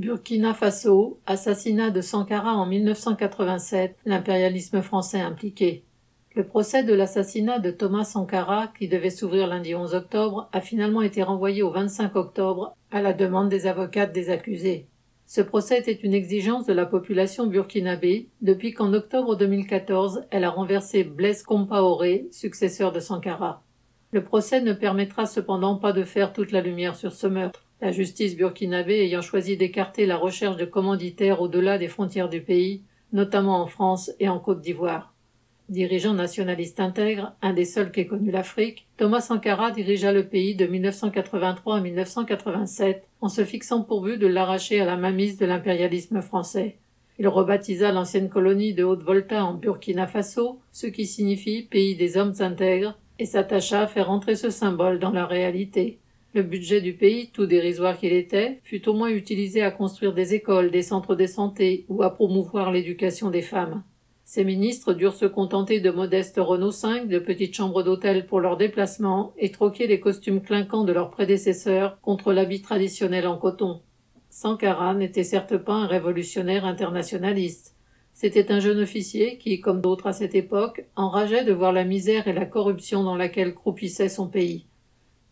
Burkina Faso, assassinat de Sankara en 1987, l'impérialisme français impliqué. Le procès de l'assassinat de Thomas Sankara, qui devait s'ouvrir lundi 11 octobre, a finalement été renvoyé au 25 octobre à la demande des avocates des accusés. Ce procès était une exigence de la population burkinabé depuis qu'en octobre 2014, elle a renversé Blaise Compaoré, successeur de Sankara. Le procès ne permettra cependant pas de faire toute la lumière sur ce meurtre la justice burkinabé ayant choisi d'écarter la recherche de commanditaires au-delà des frontières du pays, notamment en France et en Côte d'Ivoire. Dirigeant nationaliste intègre, un des seuls qu'ait connu l'Afrique, Thomas Sankara dirigea le pays de 1983 à 1987 en se fixant pour but de l'arracher à la mainmise de l'impérialisme français. Il rebaptisa l'ancienne colonie de Haute-Volta en Burkina Faso, ce qui signifie pays des hommes intègres, et s'attacha à faire entrer ce symbole dans la réalité. Le budget du pays, tout dérisoire qu'il était, fut au moins utilisé à construire des écoles, des centres de santé ou à promouvoir l'éducation des femmes. Ces ministres durent se contenter de modestes Renault 5, de petites chambres d'hôtel pour leurs déplacements et troquer les costumes clinquants de leurs prédécesseurs contre l'habit traditionnel en coton. Sankara n'était certes pas un révolutionnaire internationaliste. C'était un jeune officier qui, comme d'autres à cette époque, enrageait de voir la misère et la corruption dans laquelle croupissait son pays.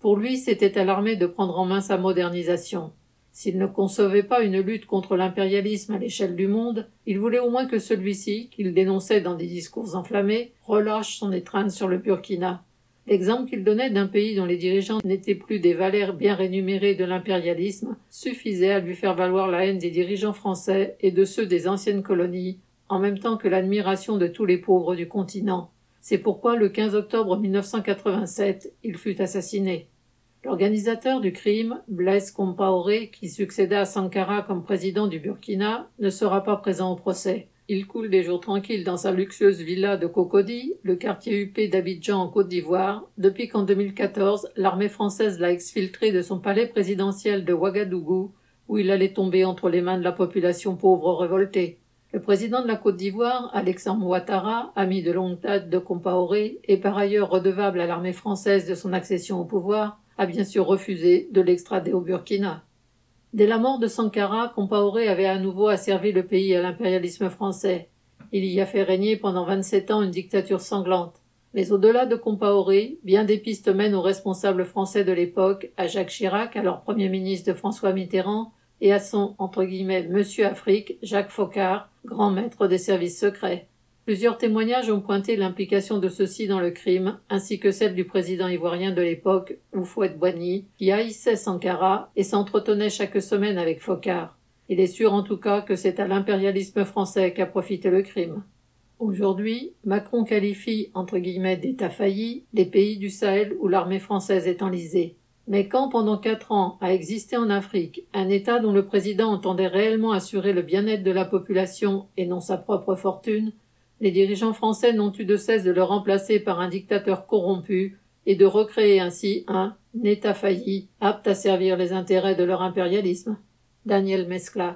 Pour lui, c'était à l'armée de prendre en main sa modernisation. S'il ne concevait pas une lutte contre l'impérialisme à l'échelle du monde, il voulait au moins que celui-ci, qu'il dénonçait dans des discours enflammés, relâche son étreinte sur le Burkina. L'exemple qu'il donnait d'un pays dont les dirigeants n'étaient plus des valeurs bien rémunérés de l'impérialisme suffisait à lui faire valoir la haine des dirigeants français et de ceux des anciennes colonies, en même temps que l'admiration de tous les pauvres du continent. C'est pourquoi le 15 octobre 1987, il fut assassiné. L'organisateur du crime, Blaise Compaoré, qui succéda à Sankara comme président du Burkina, ne sera pas présent au procès. Il coule des jours tranquilles dans sa luxueuse villa de Cocody, le quartier huppé d'Abidjan en Côte d'Ivoire, depuis qu'en 2014, l'armée française l'a exfiltré de son palais présidentiel de Ouagadougou, où il allait tomber entre les mains de la population pauvre révoltée. Le président de la Côte d'Ivoire, Alexandre Ouattara, ami de longue date de Compaoré et par ailleurs redevable à l'armée française de son accession au pouvoir, a bien sûr refusé de l'extrader au Burkina. Dès la mort de Sankara, Compaoré avait à nouveau asservi le pays à l'impérialisme français. Il y a fait régner pendant vingt-sept ans une dictature sanglante. Mais au-delà de Compaoré, bien des pistes mènent aux responsables français de l'époque, à Jacques Chirac, alors Premier ministre de François Mitterrand, et à son entre guillemets Monsieur Afrique, Jacques Faucard, grand maître des services secrets. Plusieurs témoignages ont pointé l'implication de ceux-ci dans le crime, ainsi que celle du président ivoirien de l'époque, Oufouette Boigny, qui haïssait Sankara et s'entretenait chaque semaine avec Focard. Il est sûr en tout cas que c'est à l'impérialisme français qu'a profité le crime. Aujourd'hui, Macron qualifie entre guillemets d'État failli les pays du Sahel où l'armée française est enlisée. Mais quand pendant quatre ans a existé en Afrique un État dont le président entendait réellement assurer le bien-être de la population et non sa propre fortune, les dirigeants français n'ont eu de cesse de le remplacer par un dictateur corrompu et de recréer ainsi un État failli, apte à servir les intérêts de leur impérialisme. Daniel Mescla.